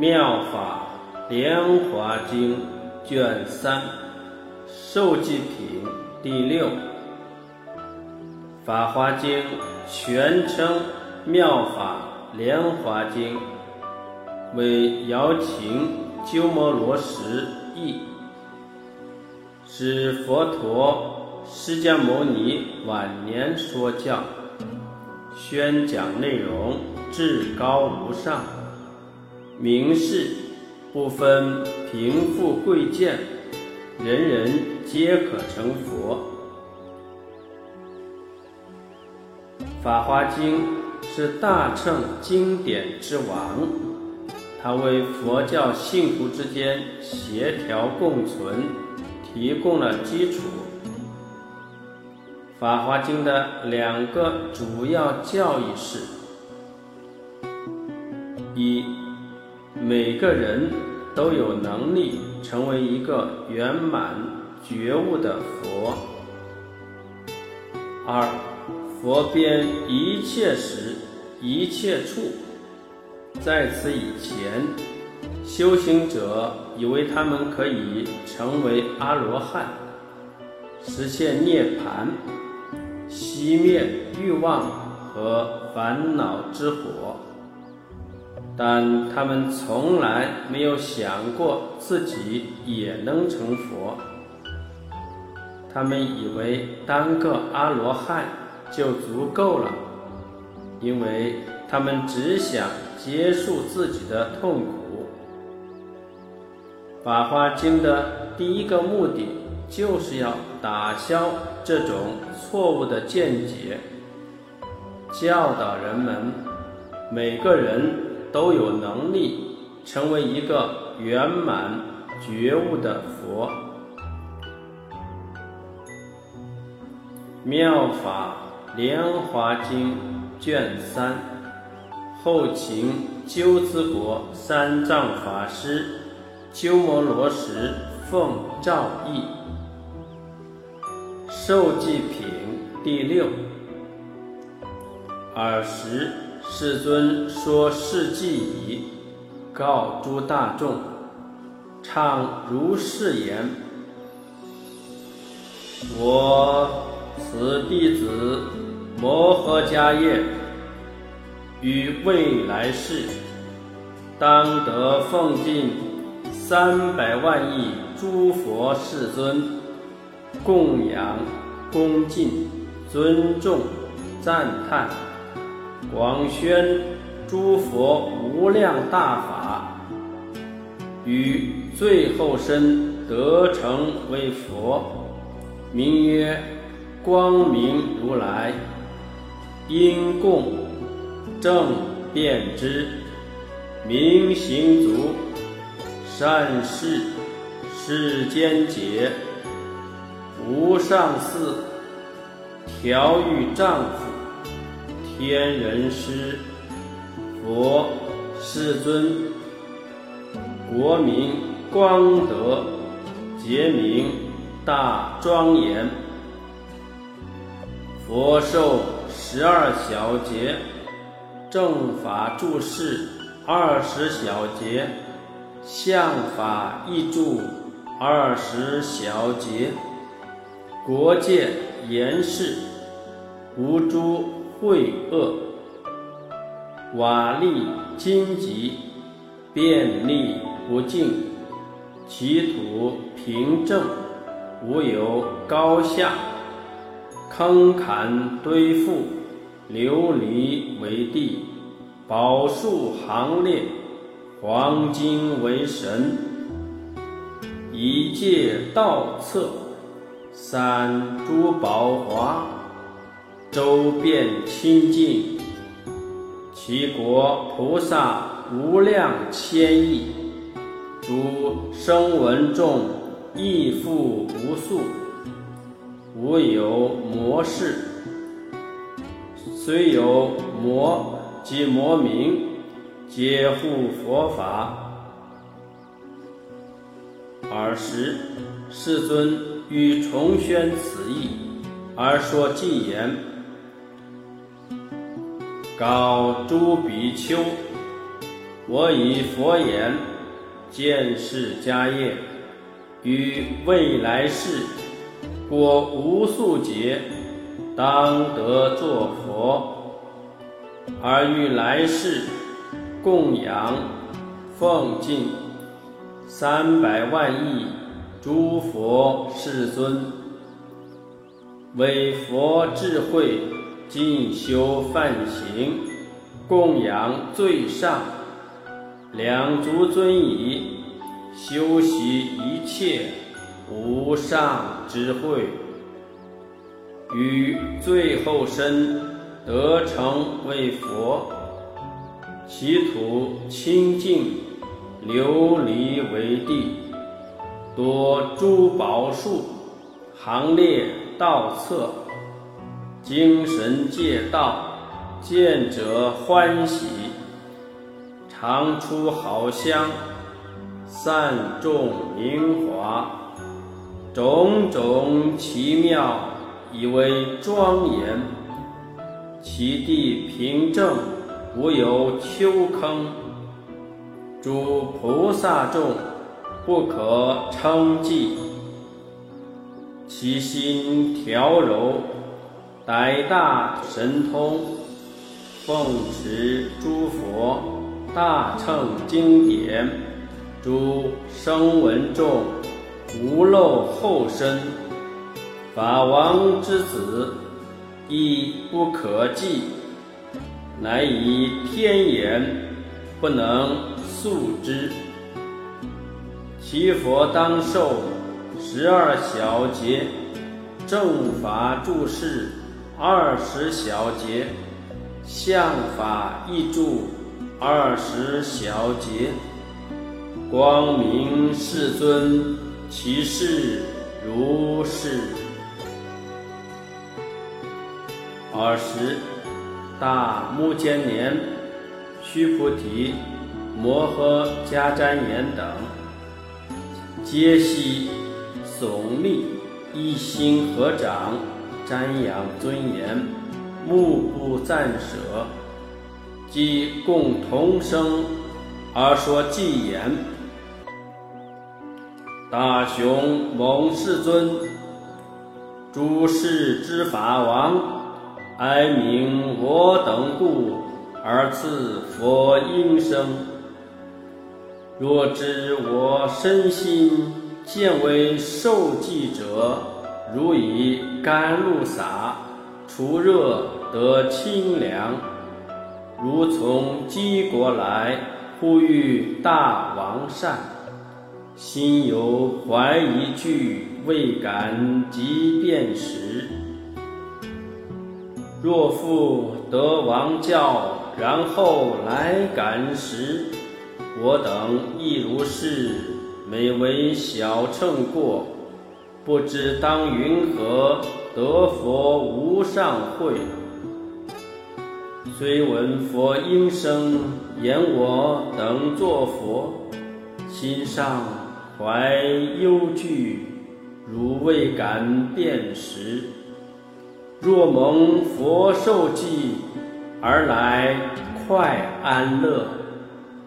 妙法莲华经卷三受记品第六。法华经全称妙法莲华经，为姚秦鸠摩罗什译，是佛陀释迦牟尼晚年说教，宣讲内容至高无上，名士不分贫富贵贱，人人皆可成佛。《法华经》是大乘经典之王，它为佛教信徒之间协调共存提供了基础。《法华经》的两个主要教义是：一，每个人都有能力成为一个圆满觉悟的佛；二。佛遍一切时、一切处，在此以前，修行者以为他们可以成为阿罗汉，实现涅槃，熄灭欲望和烦恼之火，但他们从来没有想过自己也能成佛。他们以为当个阿罗汉。就足够了，因为他们只想结束自己的痛苦。《法华经》的第一个目的就是要打消这种错误的见解，教导人们，每个人都有能力成为一个圆满觉悟的佛。妙法。《莲华经》卷三，后秦鸠兹国三藏法师鸠摩罗什奉诏译，受记品第六。尔时世尊说世记已，告诸大众，唱如是言：我。此弟子摩诃迦叶于未来世，当得奉敬三百万亿诸佛世尊，供养、恭敬、尊重、赞叹、广宣诸佛无量大法，于最后身得成为佛，名曰。光明如来，因供正遍知，明行足，善事世间解，无上士，调御丈夫，天人师，佛世尊，国民光德，结名大庄严。佛受十二小节，正法注释二十小节，相法译注二十小节，国界严饰，无诸秽恶，瓦砾荆棘，便利不净，其土平正，无有高下。坑坎堆覆，琉璃为地，宝树行列，黄金为神，一界道策，三珠宝华，周遍清净，其国菩萨无量千亿，诸声闻众亦复无数。无有魔事，虽有魔及魔名，皆护佛法。尔时，世尊欲重宣此意，而说偈言：“告诸比丘，我以佛言见世家业，于未来世过无数劫，当得作佛，而于来世供养奉敬三百万亿诸佛世尊，为佛智慧进修梵行，供养最上。两足尊仪，修习一切无上智慧，于最后身得成为佛，其土清净，琉璃为地，多珠宝树，行列道侧，精神界道，见者欢喜。常出好香，散众明华，种种奇妙，以为庄严。其地平正，无有丘坑。诸菩萨众不可称计，其心调柔，逮大神通，奉持诸佛。大乘经典，诸声闻众无漏后身，法王之子亦不可计，乃以天言不能述之。其佛当受十二小节，正法注释二十小节，相法一注。二十小节，光明世尊，其事如是。二十大目犍连、须菩提、摩诃迦旃延等，皆悉耸立一心合掌，瞻仰尊严，目不暂舍。即共同生而说偈言：大雄猛世尊，诸世之法王，哀悯我等故而赐佛音声。若知我身心见为受记者，如以甘露洒，除热得清凉。如从鸡国来，呼吁大王善，心有怀疑惧，未敢即便时。若复得王教，然后来感时，我等亦如是，每为小乘过，不知当云何得佛无上慧。虽闻佛音声，言我等作佛，心上怀忧惧，如未敢辨识。若蒙佛受记而来，快安乐。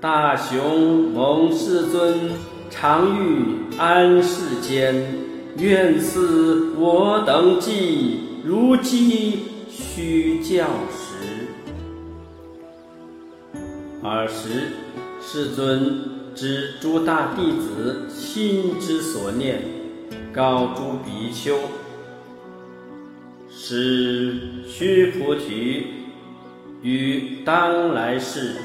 大雄蒙世尊常欲安世间，愿赐我等记，如饥须教时。尔时，世尊知诸大弟子心之所念，告诸比丘：使须菩提于当来世，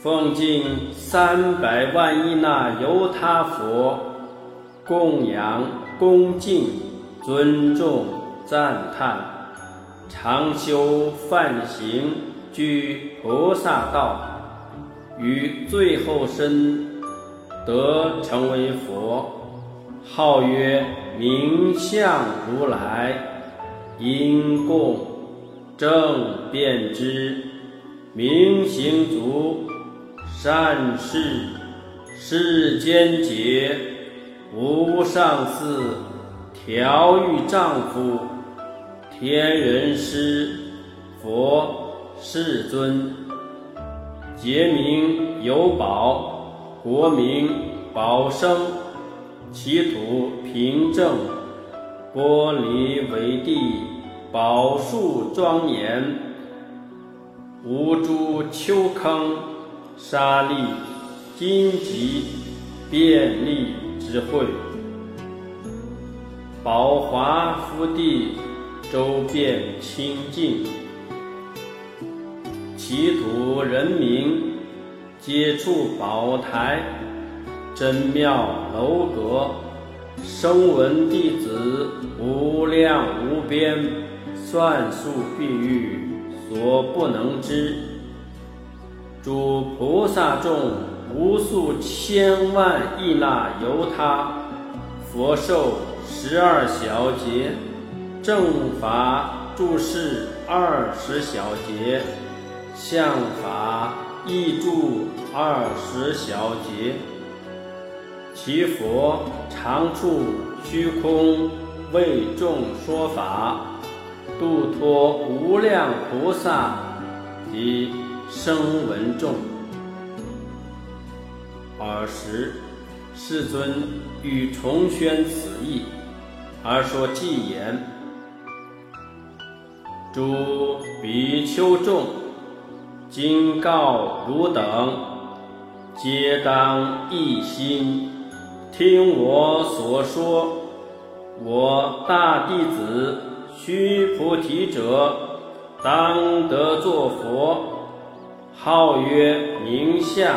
奉敬三百万亿那由他佛，供养恭敬尊重赞叹，常修梵行。居菩萨道，于最后身得成为佛，号曰明相如来，因供正遍知，明行足，善事世间解，无上士，调御丈夫，天人师，佛。世尊，节名有宝，国名宝生，其土平正，玻璃为地，宝树庄严，无诸丘坑，沙砾，荆棘，便利之会。宝华福地，周遍清净，其土人民皆处宝台，真妙楼阁，声闻弟子无量无边，算数譬喻所不能知。诸菩萨众无数千万亿那由他，佛寿。十二小节，正法注释二十小节，相法译注二十小节。其佛常处虚空，为众说法，度脱无量菩萨及声闻众。尔时，世尊欲重宣此义。而说偈言：“诸比丘众，今告汝等，皆当一心，听我所说。我大弟子须菩提者，当得作佛，号曰名相，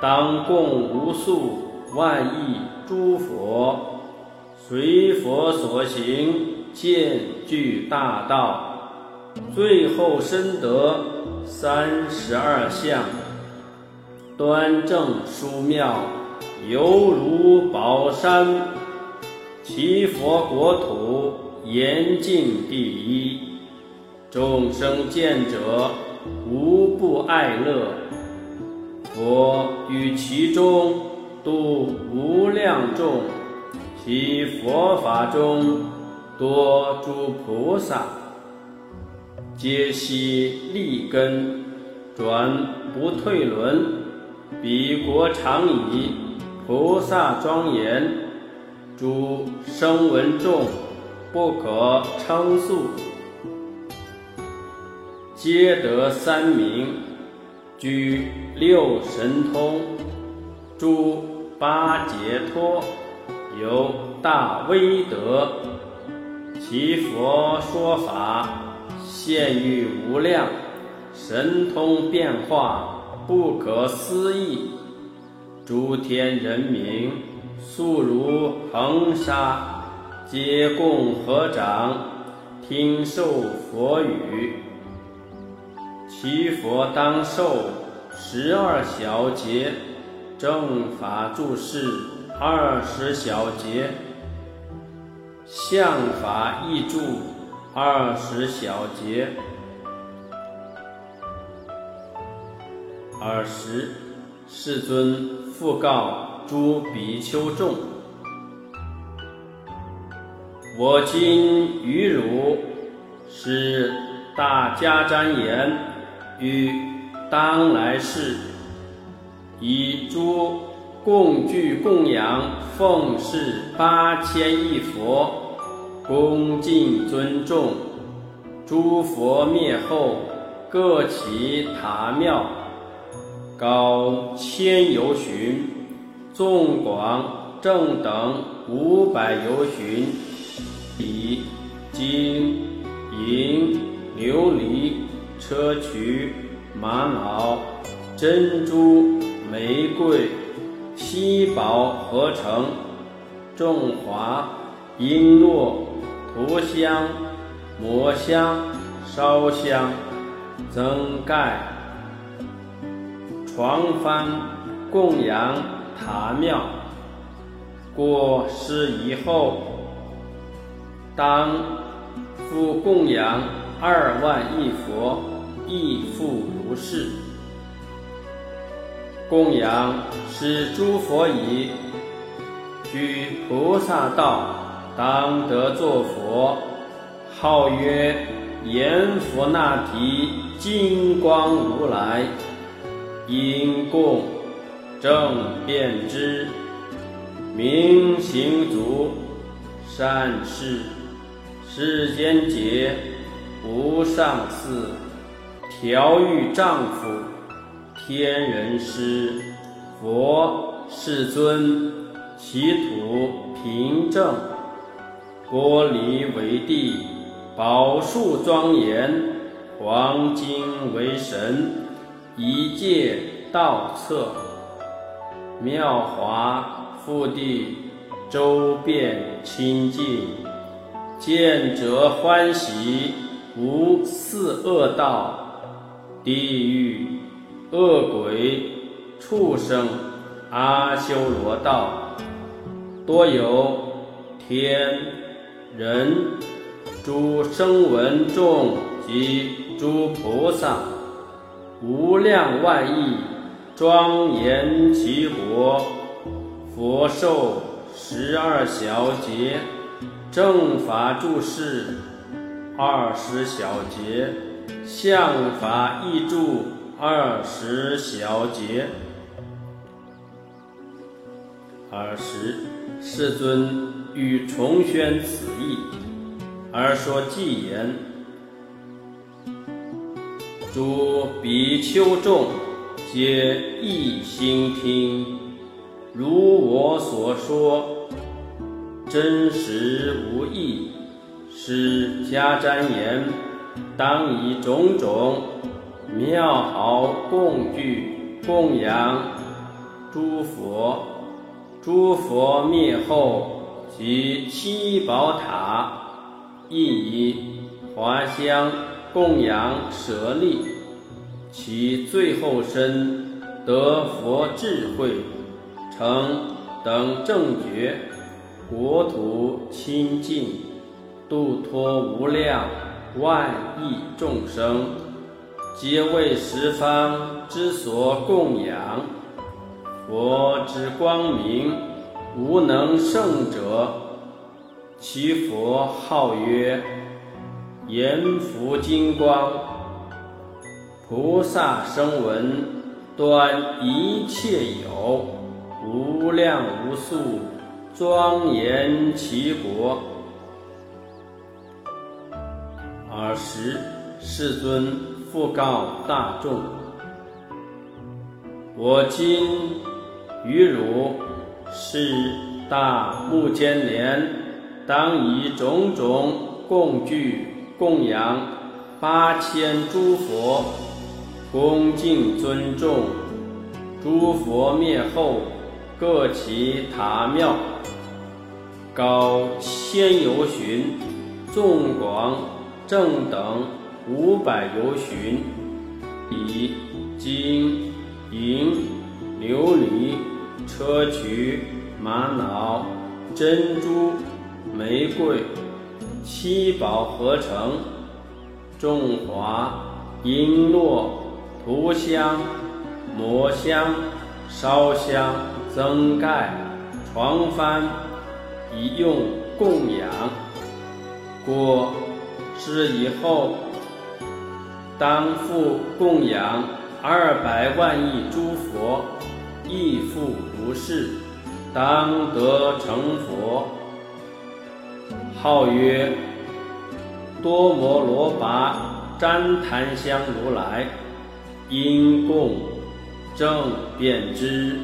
当供无数万亿诸佛。”随佛所行，见具大道，最后深得三十二相，端正殊妙，犹如宝山。其佛国土严净第一，众生见者无不爱乐。佛于其中度无量众。其佛法中多诸菩萨，皆悉立根，转不退轮。彼国常以菩萨庄严，诸声闻众不可称述，皆得三名，居六神通，诸八解脱。有大威德，其佛说法现于无量，神通变化不可思议。诸天人民速如恒沙，皆共合掌听受佛语。其佛当受十二小节正法注释。二十小节，相法译注二十小节，尔时世尊复告诸比丘众：我今于汝是大迦旃延，与当来世以诸。共具供养奉事八千亿佛，恭敬尊重。诸佛灭后，各起塔庙，高千由旬，纵广正等五百由旬，以金银琉璃砗磲玛瑙珍珠玫瑰。稀宝合成，众华璎珞涂香摩香烧香增盖床幡供养塔庙。过世以后，当复供养二万亿佛，亦复如是。供养是诸佛以居菩萨道，当得作佛，号曰阎浮那提金光如来。因供正变之，明行足善事，世间劫无上士，调御丈夫天人师，佛世尊，其土平正，玻璃为地，宝树庄严，黄金为神。一界道策，妙华复地，周遍清净，见者欢喜，无四恶道，地狱、恶鬼、畜生、阿修罗道，多有天人、诸声闻众及诸菩萨。无量万亿庄严其国，佛寿十二小节，正法住世二十小节，相法义住二十小节。尔时世尊欲重宣此意，而说偈言。诸比丘众皆一心听，如我所说，真实无异。是迦旃延，当以种种妙好供具供养诸佛。诸佛灭后，即七宝塔，亦以华香。供养舍利，其最后身得佛智慧，成等正觉，国土清净，度脱无量万亿众生，皆为十方之所供养。佛之光明无能胜者，其佛号曰。阎浮金光，菩萨声闻端一切有，无量无数庄严其国。尔时世尊复告大众：我今于汝是大目犍连，当以种种供具。供养八千诸佛，恭敬尊重，诸佛灭后，各其塔庙，高千由旬，纵广正等五百由旬，以金银琉璃砗磲玛瑙珍珠玫瑰。七宝合成，众华璎珞涂香抹香烧香增盖床幡，以用供养。果是以后，当复供养二百万亿诸佛，亦复如是，当得成佛。号曰多摩罗跋旃檀香如来，因供正遍知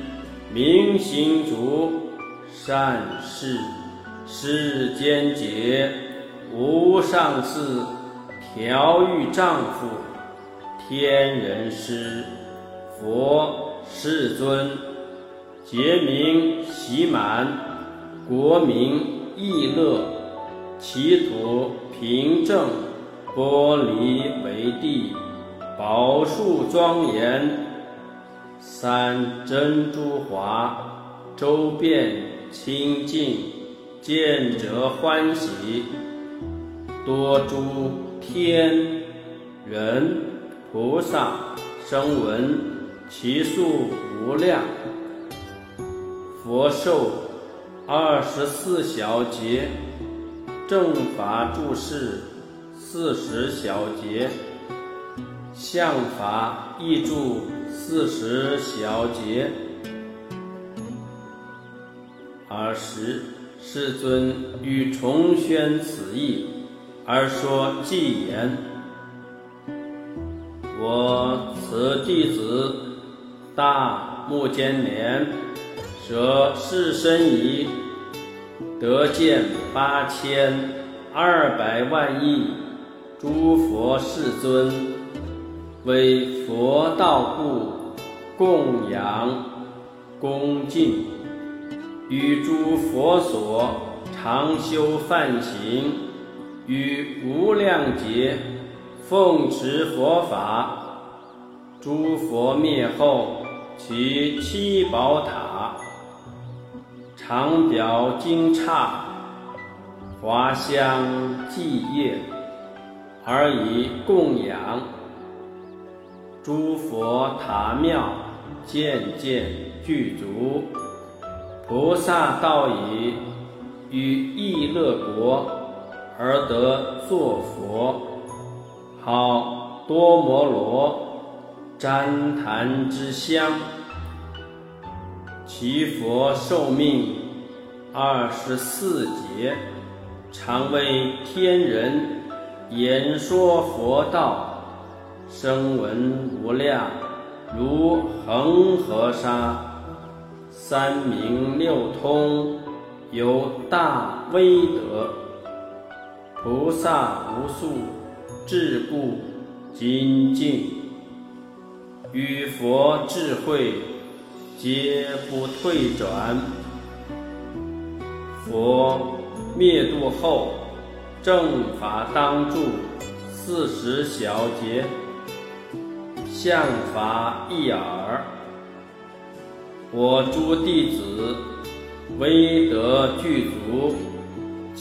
明行足善事世间劫无上士调御丈夫天人师佛世尊劫名喜满国名易乐。其土平正，玻璃为地，宝树庄严，三珍珠华，周遍清净，见者欢喜。多诸天人菩萨声闻，其数无量。佛寿二十四小节。正法注释四十小节，相法译注四十小节。二十，世尊欲重宣此意，而说偈言：我此弟子大目犍连，舍世身仪，得见八千二百万亿诸佛世尊，为佛道故供养恭敬。与诸佛所常修梵行，与无量劫奉持佛法，诸佛灭后，其七宝塔常表经刹，华香祭业，而以供养诸佛塔庙，渐渐具足。菩萨道以于意乐国而得作佛，好多摩罗旃檀之香。其佛寿命二十四劫，常为天人言说佛道，声闻无量，如恒河沙。三明六通，有大威德，菩萨无数，智故精进，与佛智慧皆不退转。佛灭度后，正法当住四十小节，相法一耳。我诸弟子，威德具足，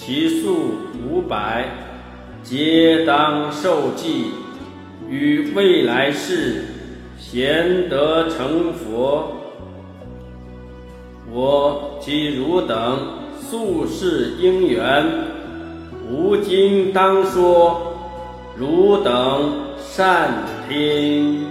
其数五百，皆当受记，于未来世贤德成佛。我及汝等宿世因缘，无经当说，汝等善听。